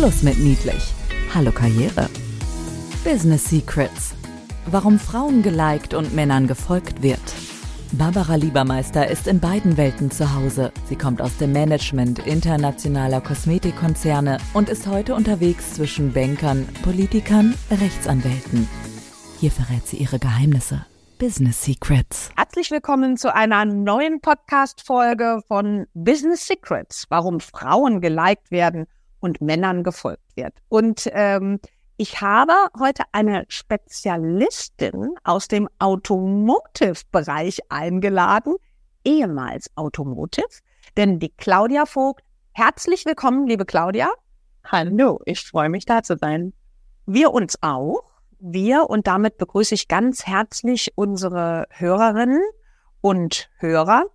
Schluss mit niedlich. Hallo Karriere. Business Secrets. Warum Frauen geliked und Männern gefolgt wird. Barbara Liebermeister ist in beiden Welten zu Hause. Sie kommt aus dem Management internationaler Kosmetikkonzerne und ist heute unterwegs zwischen Bankern, Politikern, Rechtsanwälten. Hier verrät sie ihre Geheimnisse. Business Secrets. Herzlich willkommen zu einer neuen Podcast-Folge von Business Secrets, warum Frauen geliked werden und Männern gefolgt wird. Und ähm, ich habe heute eine Spezialistin aus dem Automotive-Bereich eingeladen, ehemals Automotive, denn die Claudia Vogt. Herzlich willkommen, liebe Claudia. Hallo, ich freue mich da zu sein. Wir uns auch. Wir und damit begrüße ich ganz herzlich unsere Hörerinnen und Hörer.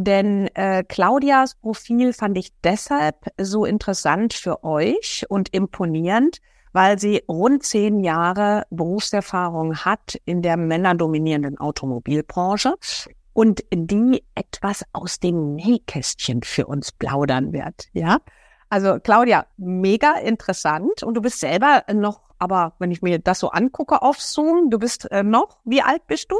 Denn äh, Claudias Profil fand ich deshalb so interessant für euch und imponierend, weil sie rund zehn Jahre Berufserfahrung hat in der männerdominierenden Automobilbranche und die etwas aus dem Nähkästchen für uns plaudern wird. Ja, also Claudia, mega interessant und du bist selber noch, aber wenn ich mir das so angucke auf Zoom, du bist äh, noch, wie alt bist du?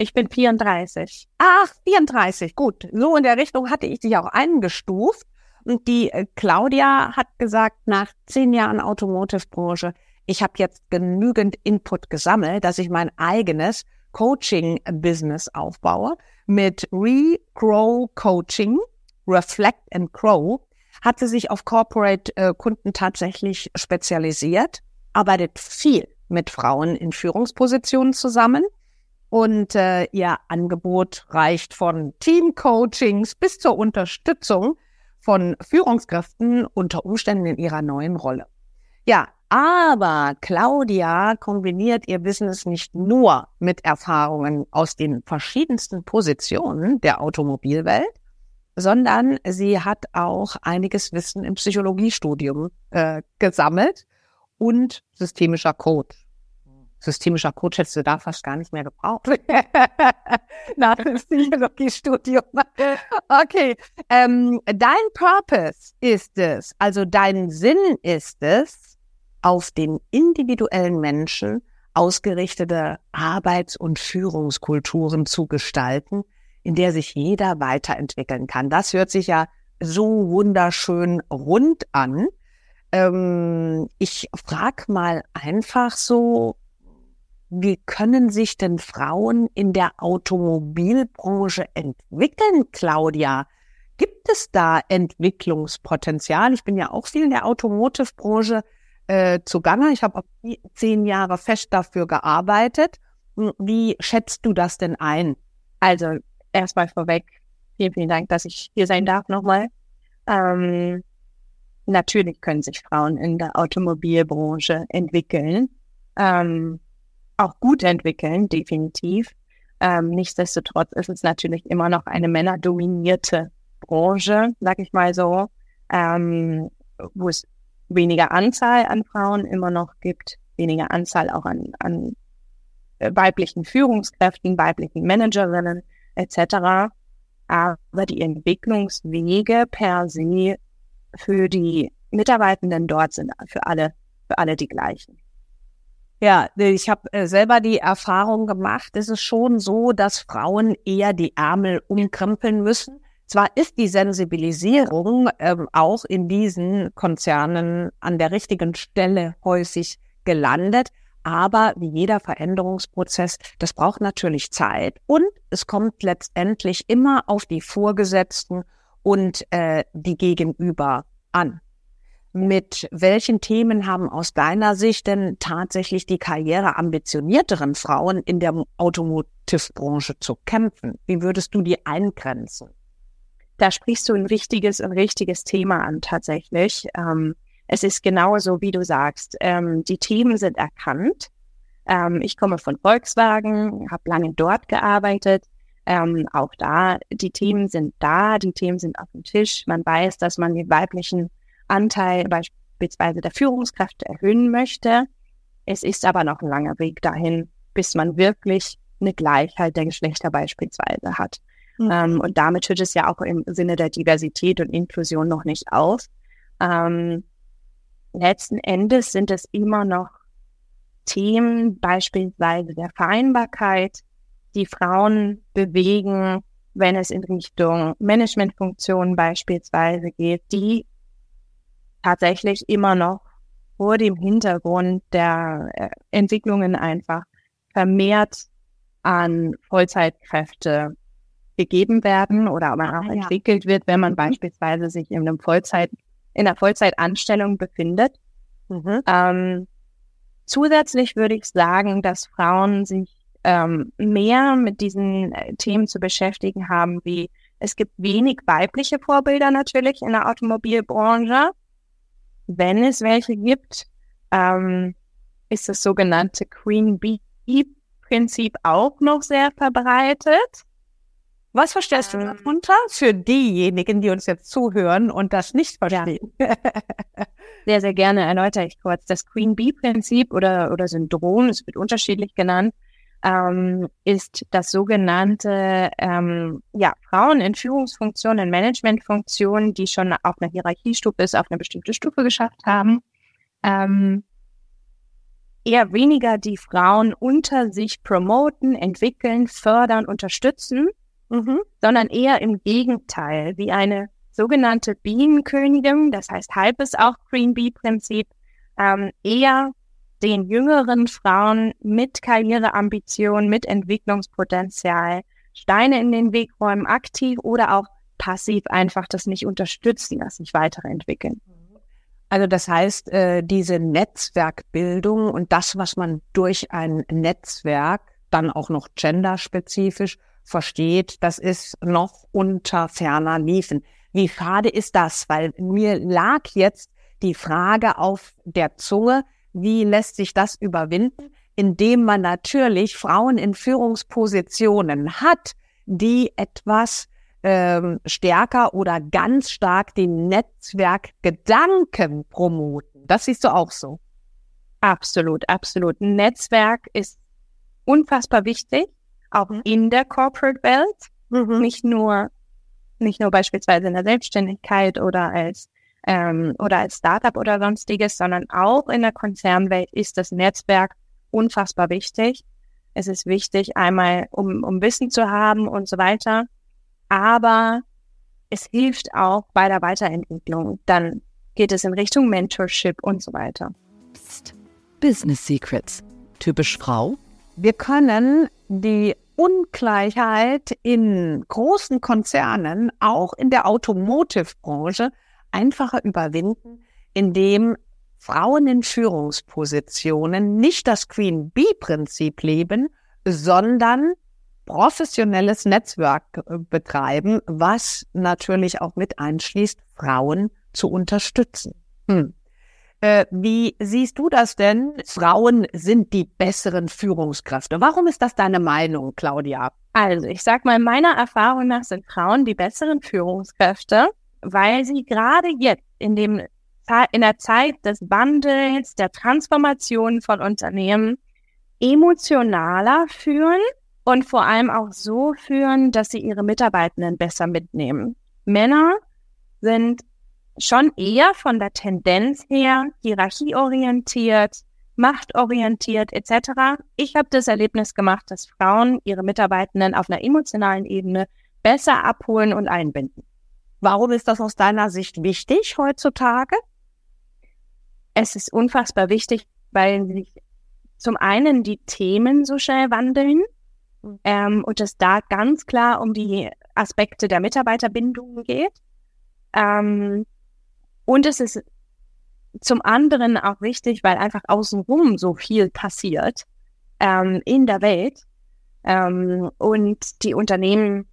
Ich bin 34. Ach, 34, gut. So in der Richtung hatte ich dich auch eingestuft. Und die äh, Claudia hat gesagt, nach zehn Jahren Automotive-Branche, ich habe jetzt genügend Input gesammelt, dass ich mein eigenes Coaching-Business aufbaue mit Regrow Coaching, Reflect and Grow, hat sie sich auf Corporate-Kunden tatsächlich spezialisiert, arbeitet viel mit Frauen in Führungspositionen zusammen und äh, ihr Angebot reicht von Team-Coachings bis zur Unterstützung von Führungskräften unter Umständen in ihrer neuen Rolle. Ja, aber Claudia kombiniert ihr Business nicht nur mit Erfahrungen aus den verschiedensten Positionen der Automobilwelt, sondern sie hat auch einiges Wissen im Psychologiestudium äh, gesammelt und systemischer Coach systemischer Coach hättest du da fast gar nicht mehr gebraucht. Nach dem Psychologie-Studium. Okay. Ähm, dein Purpose ist es, also dein Sinn ist es, auf den individuellen Menschen ausgerichtete Arbeits- und Führungskulturen zu gestalten, in der sich jeder weiterentwickeln kann. Das hört sich ja so wunderschön rund an. Ähm, ich frag mal einfach so, wie können sich denn Frauen in der Automobilbranche entwickeln, Claudia? Gibt es da Entwicklungspotenzial? Ich bin ja auch viel in der Automotive-Branche äh, zugange. Ich habe auch zehn Jahre fest dafür gearbeitet. Hm, wie schätzt du das denn ein? Also erstmal vorweg, vielen, vielen Dank, dass ich hier sein darf nochmal. Ähm, natürlich können sich Frauen in der Automobilbranche entwickeln. Ähm, auch gut entwickeln, definitiv. Ähm, nichtsdestotrotz ist es natürlich immer noch eine männerdominierte Branche, sag ich mal so, ähm, wo es weniger Anzahl an Frauen immer noch gibt, weniger Anzahl auch an, an äh, weiblichen Führungskräften, weiblichen Managerinnen etc. Aber die Entwicklungswege per se für die Mitarbeitenden dort sind für alle, für alle die gleichen. Ja, ich habe äh, selber die Erfahrung gemacht, es ist schon so, dass Frauen eher die Ärmel umkrempeln müssen. Zwar ist die Sensibilisierung ähm, auch in diesen Konzernen an der richtigen Stelle häufig gelandet, aber wie jeder Veränderungsprozess, das braucht natürlich Zeit und es kommt letztendlich immer auf die Vorgesetzten und äh, die Gegenüber an. Mit welchen Themen haben aus deiner Sicht denn tatsächlich die karriereambitionierteren Frauen in der Automotive-Branche zu kämpfen? Wie würdest du die eingrenzen? Da sprichst du ein wichtiges, ein richtiges Thema an tatsächlich. Ähm, es ist genauso, wie du sagst. Ähm, die Themen sind erkannt. Ähm, ich komme von Volkswagen, habe lange dort gearbeitet. Ähm, auch da, die Themen sind da, die Themen sind auf dem Tisch. Man weiß, dass man die weiblichen Anteil beispielsweise der Führungskräfte erhöhen möchte. Es ist aber noch ein langer Weg dahin, bis man wirklich eine Gleichheit der Geschlechter beispielsweise hat. Mhm. Ähm, und damit hört es ja auch im Sinne der Diversität und Inklusion noch nicht auf. Ähm, letzten Endes sind es immer noch Themen, beispielsweise der Vereinbarkeit, die Frauen bewegen, wenn es in Richtung Managementfunktionen beispielsweise geht, die tatsächlich immer noch vor dem Hintergrund der äh, Entwicklungen einfach vermehrt an Vollzeitkräfte gegeben werden oder man auch ah, ja. entwickelt wird, wenn man mhm. beispielsweise sich in einem Vollzeit, in einer Vollzeitanstellung befindet. Mhm. Ähm, zusätzlich würde ich sagen, dass Frauen sich ähm, mehr mit diesen äh, Themen zu beschäftigen haben, wie es gibt wenig weibliche Vorbilder natürlich in der Automobilbranche. Wenn es welche gibt, ähm, ist das sogenannte Queen Bee Prinzip auch noch sehr verbreitet. Was verstehst ähm, du darunter für diejenigen, die uns jetzt zuhören und das nicht verstehen? Ja. sehr, sehr gerne erläutere ich kurz. Das Queen Bee Prinzip oder, oder Syndrom, es wird unterschiedlich genannt, ähm, ist das sogenannte ähm, ja, Frauen in Führungsfunktionen, in Managementfunktionen, die schon auf einer Hierarchiestufe ist, auf eine bestimmte Stufe geschafft haben, ähm, eher weniger die Frauen unter sich promoten, entwickeln, fördern, unterstützen, mhm. sondern eher im Gegenteil, wie eine sogenannte Bienenkönigin, das heißt halb ist auch Green Bee Prinzip, ähm, eher den jüngeren Frauen mit Karriereambitionen, mit Entwicklungspotenzial Steine in den Weg räumen, aktiv oder auch passiv einfach das nicht unterstützen, das nicht weiterentwickeln. Also das heißt, äh, diese Netzwerkbildung und das, was man durch ein Netzwerk dann auch noch genderspezifisch versteht, das ist noch unter ferner Liefen. Wie schade ist das? Weil mir lag jetzt die Frage auf der Zunge, wie lässt sich das überwinden? Indem man natürlich Frauen in Führungspositionen hat, die etwas ähm, stärker oder ganz stark den Netzwerkgedanken promoten. Das siehst du auch so. Absolut, absolut. Netzwerk ist unfassbar wichtig, auch mhm. in der Corporate Welt. Mhm. Nicht nur, nicht nur beispielsweise in der Selbstständigkeit oder als ähm, oder als Startup oder sonstiges, sondern auch in der Konzernwelt ist das Netzwerk unfassbar wichtig. Es ist wichtig, einmal um, um Wissen zu haben und so weiter, aber es hilft auch bei der Weiterentwicklung. Dann geht es in Richtung Mentorship und so weiter. Psst. Business Secrets. Typisch Frau? Wir können die Ungleichheit in großen Konzernen, auch in der Automotive-Branche, einfacher überwinden, indem Frauen in Führungspositionen nicht das Queen Bee-Prinzip leben, sondern professionelles Netzwerk äh, betreiben, was natürlich auch mit einschließt, Frauen zu unterstützen. Hm. Äh, wie siehst du das denn? Frauen sind die besseren Führungskräfte. Warum ist das deine Meinung, Claudia? Also, ich sag mal, meiner Erfahrung nach sind Frauen die besseren Führungskräfte, weil sie gerade jetzt in dem in der Zeit des Wandels, der Transformation von Unternehmen emotionaler führen und vor allem auch so führen, dass sie ihre Mitarbeitenden besser mitnehmen. Männer sind schon eher von der Tendenz her hierarchieorientiert, machtorientiert etc. Ich habe das Erlebnis gemacht, dass Frauen ihre Mitarbeitenden auf einer emotionalen Ebene besser abholen und einbinden. Warum ist das aus deiner Sicht wichtig heutzutage? Es ist unfassbar wichtig, weil sich zum einen die Themen so schnell wandeln mhm. ähm, und es da ganz klar um die Aspekte der Mitarbeiterbindung geht. Ähm, und es ist zum anderen auch wichtig, weil einfach außenrum so viel passiert ähm, in der Welt ähm, und die Unternehmen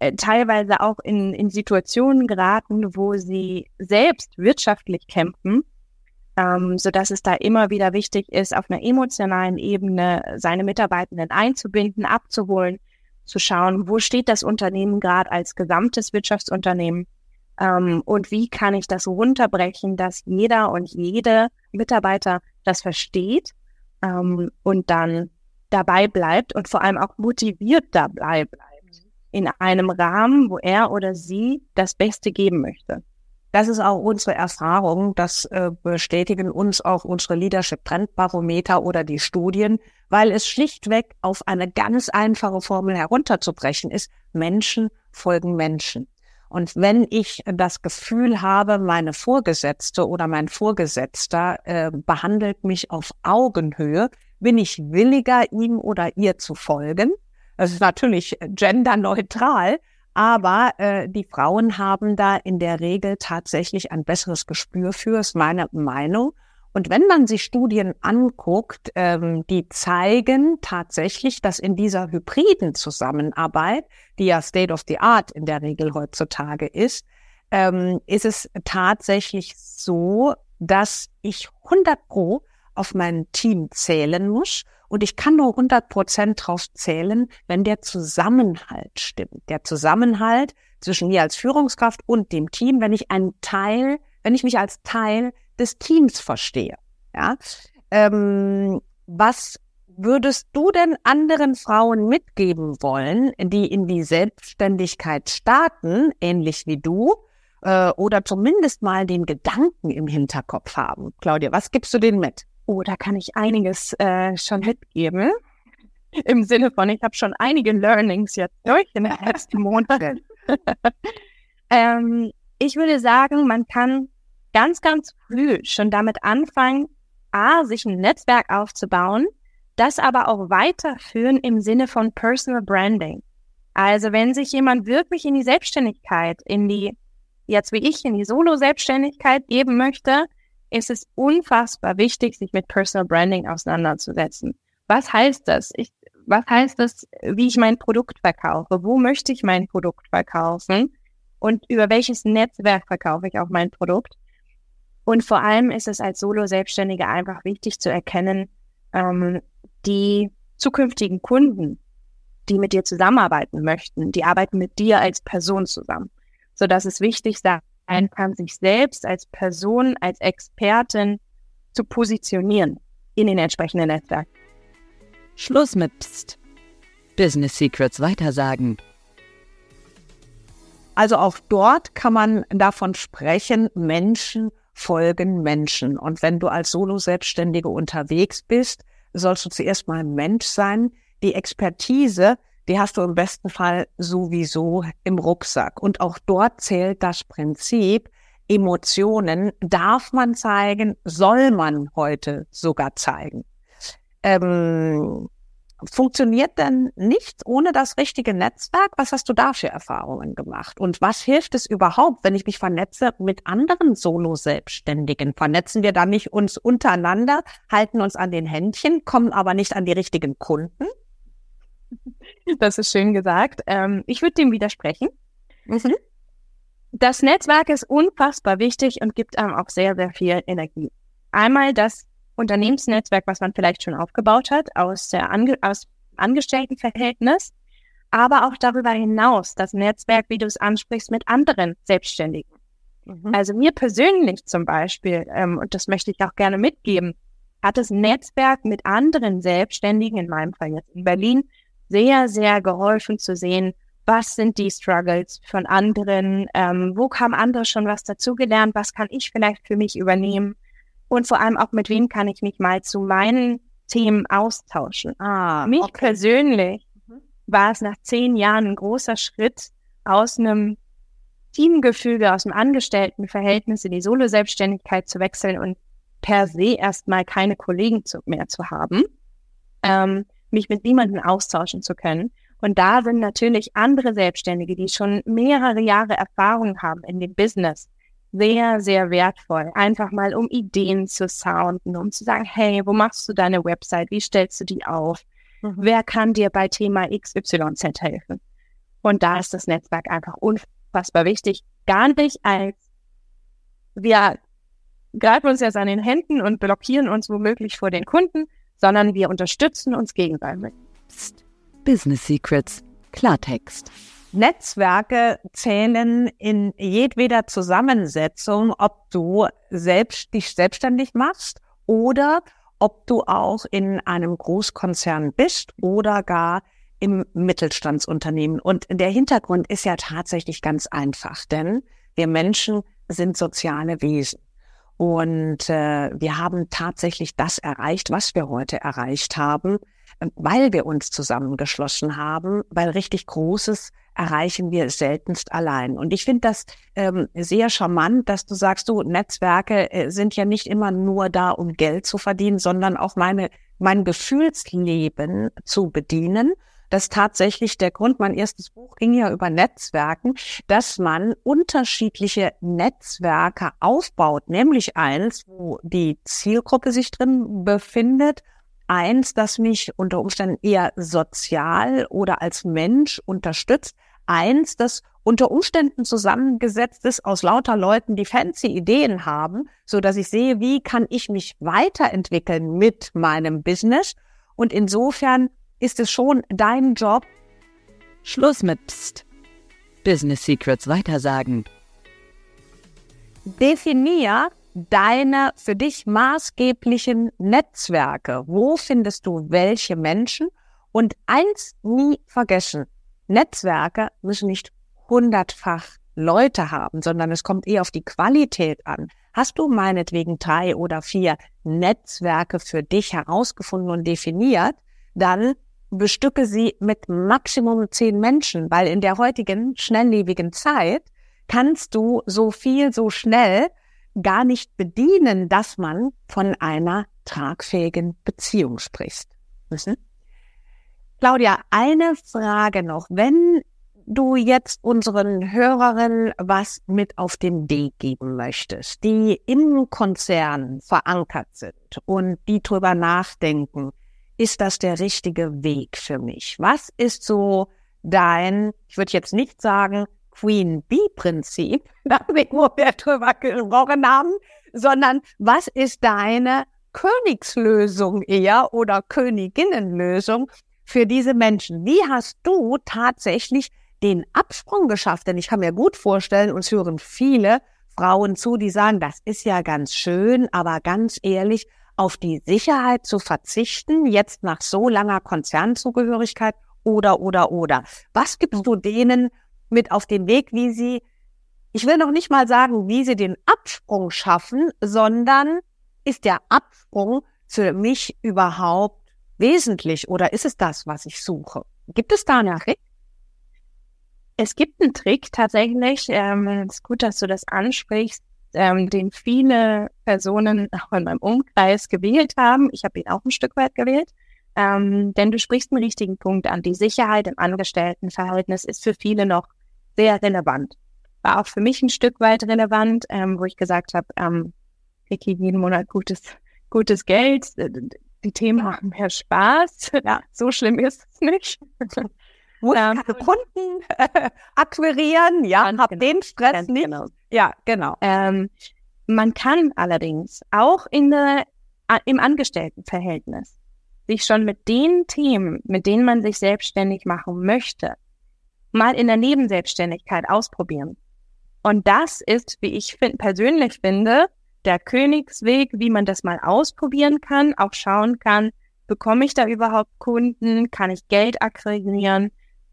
äh, teilweise auch in, in Situationen geraten, wo sie selbst wirtschaftlich kämpfen, ähm, so dass es da immer wieder wichtig ist, auf einer emotionalen Ebene seine Mitarbeitenden einzubinden, abzuholen, zu schauen, wo steht das Unternehmen gerade als gesamtes Wirtschaftsunternehmen ähm, und wie kann ich das runterbrechen, dass jeder und jede Mitarbeiter das versteht ähm, und dann dabei bleibt und vor allem auch motiviert dabei bleibt in einem Rahmen, wo er oder sie das Beste geben möchte. Das ist auch unsere Erfahrung. Das äh, bestätigen uns auch unsere Leadership Trendbarometer oder die Studien, weil es schlichtweg auf eine ganz einfache Formel herunterzubrechen ist. Menschen folgen Menschen. Und wenn ich das Gefühl habe, meine Vorgesetzte oder mein Vorgesetzter äh, behandelt mich auf Augenhöhe, bin ich williger, ihm oder ihr zu folgen. Das ist natürlich genderneutral, aber äh, die Frauen haben da in der Regel tatsächlich ein besseres Gespür für, ist meine Meinung. Und wenn man sich Studien anguckt, ähm, die zeigen tatsächlich, dass in dieser hybriden Zusammenarbeit, die ja State of the Art in der Regel heutzutage ist, ähm, ist es tatsächlich so, dass ich 100 pro auf mein Team zählen muss und ich kann nur 100 Prozent drauf zählen, wenn der Zusammenhalt stimmt. Der Zusammenhalt zwischen mir als Führungskraft und dem Team, wenn ich ein Teil, wenn ich mich als Teil des Teams verstehe. Ja, ähm, was würdest du denn anderen Frauen mitgeben wollen, die in die Selbstständigkeit starten, ähnlich wie du, äh, oder zumindest mal den Gedanken im Hinterkopf haben? Claudia, was gibst du denen mit? Oh, da kann ich einiges äh, schon mitgeben. Im Sinne von, ich habe schon einige Learnings jetzt durch in den letzten Monaten. ähm, ich würde sagen, man kann ganz, ganz früh schon damit anfangen, A, sich ein Netzwerk aufzubauen, das aber auch weiterführen im Sinne von Personal Branding. Also wenn sich jemand wirklich in die Selbstständigkeit, in die, jetzt wie ich, in die Solo-Selbstständigkeit geben möchte, ist es unfassbar wichtig, sich mit Personal Branding auseinanderzusetzen. Was heißt das? Ich, was heißt das, wie ich mein Produkt verkaufe? Wo möchte ich mein Produkt verkaufen? Und über welches Netzwerk verkaufe ich auch mein Produkt? Und vor allem ist es als Solo-Selbstständige einfach wichtig zu erkennen, ähm, die zukünftigen Kunden, die mit dir zusammenarbeiten möchten, die arbeiten mit dir als Person zusammen. So dass es wichtig sein sein kann, sich selbst als Person, als Expertin zu positionieren in den entsprechenden Netzwerken. Schluss mit Psst. Business Secrets weitersagen. Also auch dort kann man davon sprechen, Menschen folgen Menschen. Und wenn du als Solo-Selbstständige unterwegs bist, sollst du zuerst mal Mensch sein. Die Expertise die hast du im besten Fall sowieso im Rucksack. Und auch dort zählt das Prinzip, Emotionen darf man zeigen, soll man heute sogar zeigen. Ähm, funktioniert denn nichts ohne das richtige Netzwerk? Was hast du da für Erfahrungen gemacht? Und was hilft es überhaupt, wenn ich mich vernetze mit anderen Solo-Selbstständigen? Vernetzen wir da nicht uns untereinander, halten uns an den Händchen, kommen aber nicht an die richtigen Kunden? Das ist schön gesagt. Ähm, ich würde dem widersprechen. Mhm. Das Netzwerk ist unfassbar wichtig und gibt einem auch sehr, sehr viel Energie. Einmal das Unternehmensnetzwerk, was man vielleicht schon aufgebaut hat aus der Ange aus Angestelltenverhältnis, aber auch darüber hinaus das Netzwerk, wie du es ansprichst, mit anderen Selbstständigen. Mhm. Also mir persönlich zum Beispiel, ähm, und das möchte ich auch gerne mitgeben, hat das Netzwerk mit anderen Selbstständigen, in meinem Fall jetzt in Berlin, sehr, sehr geholfen zu sehen, was sind die Struggles von anderen, ähm, wo haben andere schon was dazugelernt, was kann ich vielleicht für mich übernehmen und vor allem auch mit wem kann ich mich mal zu meinen Themen austauschen. Ah, mich okay. persönlich mhm. war es nach zehn Jahren ein großer Schritt aus einem Teamgefüge, aus dem Angestelltenverhältnis in die Solo-Selbstständigkeit zu wechseln und per se erstmal keine Kollegen zu, mehr zu haben. Ähm, mich mit niemandem austauschen zu können. Und da sind natürlich andere Selbstständige, die schon mehrere Jahre Erfahrung haben in dem Business, sehr, sehr wertvoll. Einfach mal, um Ideen zu sounden, um zu sagen, hey, wo machst du deine Website? Wie stellst du die auf? Mhm. Wer kann dir bei Thema XYZ helfen? Und da ist das Netzwerk einfach unfassbar wichtig. Gar nicht als wir greifen uns jetzt an den Händen und blockieren uns womöglich vor den Kunden, sondern wir unterstützen uns gegenseitig. Psst. Business Secrets. Klartext. Netzwerke zählen in jedweder Zusammensetzung, ob du selbst dich selbstständig machst oder ob du auch in einem Großkonzern bist oder gar im Mittelstandsunternehmen. Und der Hintergrund ist ja tatsächlich ganz einfach, denn wir Menschen sind soziale Wesen. Und äh, wir haben tatsächlich das erreicht, was wir heute erreicht haben, weil wir uns zusammengeschlossen haben, weil richtig Großes erreichen wir seltenst allein. Und ich finde das ähm, sehr charmant, dass du sagst, du, Netzwerke äh, sind ja nicht immer nur da, um Geld zu verdienen, sondern auch meine, mein Gefühlsleben zu bedienen. Das ist tatsächlich der Grund. Mein erstes Buch ging ja über Netzwerken, dass man unterschiedliche Netzwerke aufbaut, nämlich eins, wo die Zielgruppe sich drin befindet eins, das mich unter Umständen eher sozial oder als Mensch unterstützt, eins, das unter Umständen zusammengesetzt ist aus lauter Leuten, die fancy Ideen haben, so dass ich sehe, wie kann ich mich weiterentwickeln mit meinem Business. Und insofern ist es schon dein Job. Schluss mit Psst. Business Secrets weitersagen. Definier deine für dich maßgeblichen Netzwerke. Wo findest du welche Menschen? Und eins nie vergessen. Netzwerke müssen nicht hundertfach Leute haben, sondern es kommt eher auf die Qualität an. Hast du meinetwegen drei oder vier Netzwerke für dich herausgefunden und definiert, dann bestücke sie mit Maximum zehn Menschen, weil in der heutigen schnelllebigen Zeit kannst du so viel, so schnell gar nicht bedienen, dass man von einer tragfähigen Beziehung spricht. Müssen? Claudia, eine Frage noch. Wenn du jetzt unseren Hörerinnen was mit auf den Weg geben möchtest, die im Konzern verankert sind und die drüber nachdenken, ist das der richtige Weg für mich? Was ist so dein, ich würde jetzt nicht sagen, Queen Bee Prinzip, damit wir drüber gesprochen haben, sondern was ist deine Königslösung eher oder Königinnenlösung für diese Menschen? Wie hast du tatsächlich den Absprung geschafft? Denn ich kann mir gut vorstellen, uns hören viele Frauen zu, die sagen, das ist ja ganz schön, aber ganz ehrlich, auf die Sicherheit zu verzichten, jetzt nach so langer Konzernzugehörigkeit oder, oder, oder. Was gibst du denen mit auf den Weg, wie sie, ich will noch nicht mal sagen, wie sie den Absprung schaffen, sondern ist der Absprung für mich überhaupt wesentlich oder ist es das, was ich suche? Gibt es da einen Trick? Es gibt einen Trick tatsächlich. Ähm, es ist gut, dass du das ansprichst, ähm, den viele Personen auch in meinem Umkreis gewählt haben. Ich habe ihn auch ein Stück weit gewählt. Ähm, denn du sprichst einen richtigen Punkt an. Die Sicherheit im Angestelltenverhältnis ist für viele noch sehr relevant. War auch für mich ein Stück weit relevant, ähm, wo ich gesagt habe, ähm, kriege jeden Monat gutes, gutes Geld. Die Themen machen mehr Spaß. Ja, so schlimm ist es nicht. Muss ähm, Kunden äh, akquirieren, ja, hab genau, den Stress nicht. Genau. Ja, genau. Ähm, man kann allerdings auch in der, im Angestelltenverhältnis sich schon mit den Themen, mit denen man sich selbstständig machen möchte, mal in der Nebenselbstständigkeit ausprobieren. Und das ist, wie ich find, persönlich finde, der Königsweg, wie man das mal ausprobieren kann, auch schauen kann, bekomme ich da überhaupt Kunden, kann ich Geld akquirieren,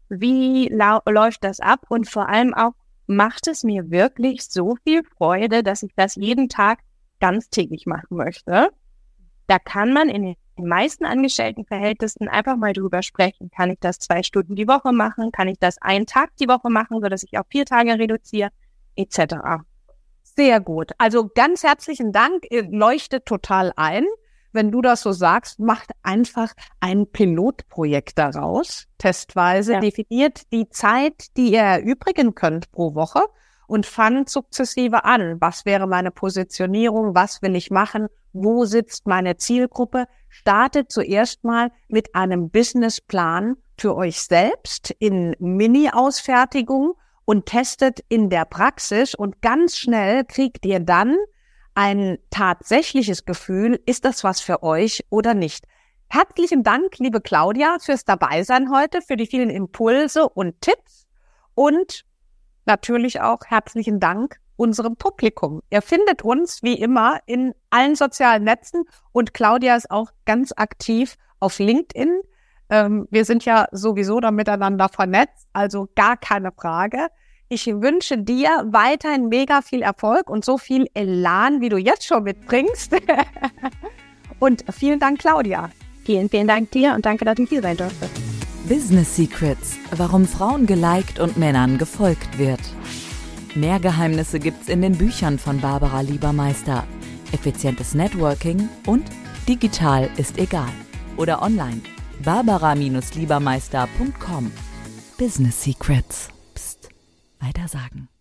wie läuft das ab und vor allem auch, macht es mir wirklich so viel Freude, dass ich das jeden Tag ganztägig machen möchte. Da kann man in den meisten Angestelltenverhältnissen einfach mal drüber sprechen. Kann ich das zwei Stunden die Woche machen? Kann ich das einen Tag die Woche machen, so dass ich auf vier Tage reduziere, etc. Sehr gut. Also ganz herzlichen Dank. Leuchtet total ein. Wenn du das so sagst, macht einfach ein Pilotprojekt daraus, testweise, ja. definiert die Zeit, die ihr erübrigen könnt pro Woche und fangt sukzessive an. Was wäre meine Positionierung? Was will ich machen? Wo sitzt meine Zielgruppe? startet zuerst mal mit einem Businessplan für euch selbst in Mini-Ausfertigung und testet in der Praxis und ganz schnell kriegt ihr dann ein tatsächliches Gefühl, ist das was für euch oder nicht. Herzlichen Dank, liebe Claudia, fürs Dabeisein heute, für die vielen Impulse und Tipps und natürlich auch herzlichen Dank unserem Publikum. Ihr findet uns wie immer in allen sozialen Netzen und Claudia ist auch ganz aktiv auf LinkedIn. Ähm, wir sind ja sowieso da miteinander vernetzt, also gar keine Frage. Ich wünsche dir weiterhin mega viel Erfolg und so viel Elan, wie du jetzt schon mitbringst. und vielen Dank, Claudia. Vielen, vielen Dank dir und danke, dass ich hier sein durfte. Business Secrets, warum Frauen geliked und Männern gefolgt wird. Mehr Geheimnisse gibt's in den Büchern von Barbara Liebermeister. Effizientes Networking und digital ist egal. Oder online. Barbara-Liebermeister.com. Business Secrets. Psst. Weitersagen.